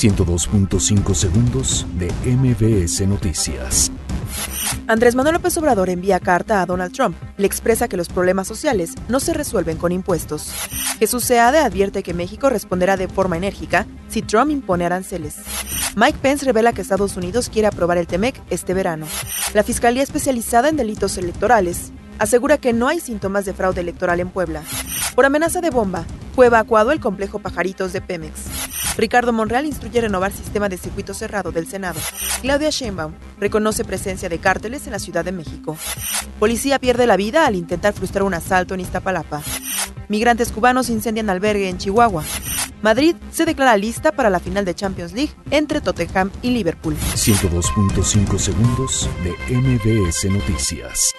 102.5 segundos de MBS Noticias. Andrés Manuel López Obrador envía carta a Donald Trump. Le expresa que los problemas sociales no se resuelven con impuestos. Jesús Seade advierte que México responderá de forma enérgica si Trump impone aranceles. Mike Pence revela que Estados Unidos quiere aprobar el TEMEC este verano. La Fiscalía Especializada en Delitos Electorales asegura que no hay síntomas de fraude electoral en Puebla. Por amenaza de bomba, fue evacuado el complejo Pajaritos de Pemex. Ricardo Monreal instruye renovar sistema de circuito cerrado del Senado. Claudia Sheinbaum reconoce presencia de cárteles en la Ciudad de México. Policía pierde la vida al intentar frustrar un asalto en Iztapalapa. Migrantes cubanos incendian albergue en Chihuahua. Madrid se declara lista para la final de Champions League entre Tottenham y Liverpool. 102.5 segundos de MBS Noticias.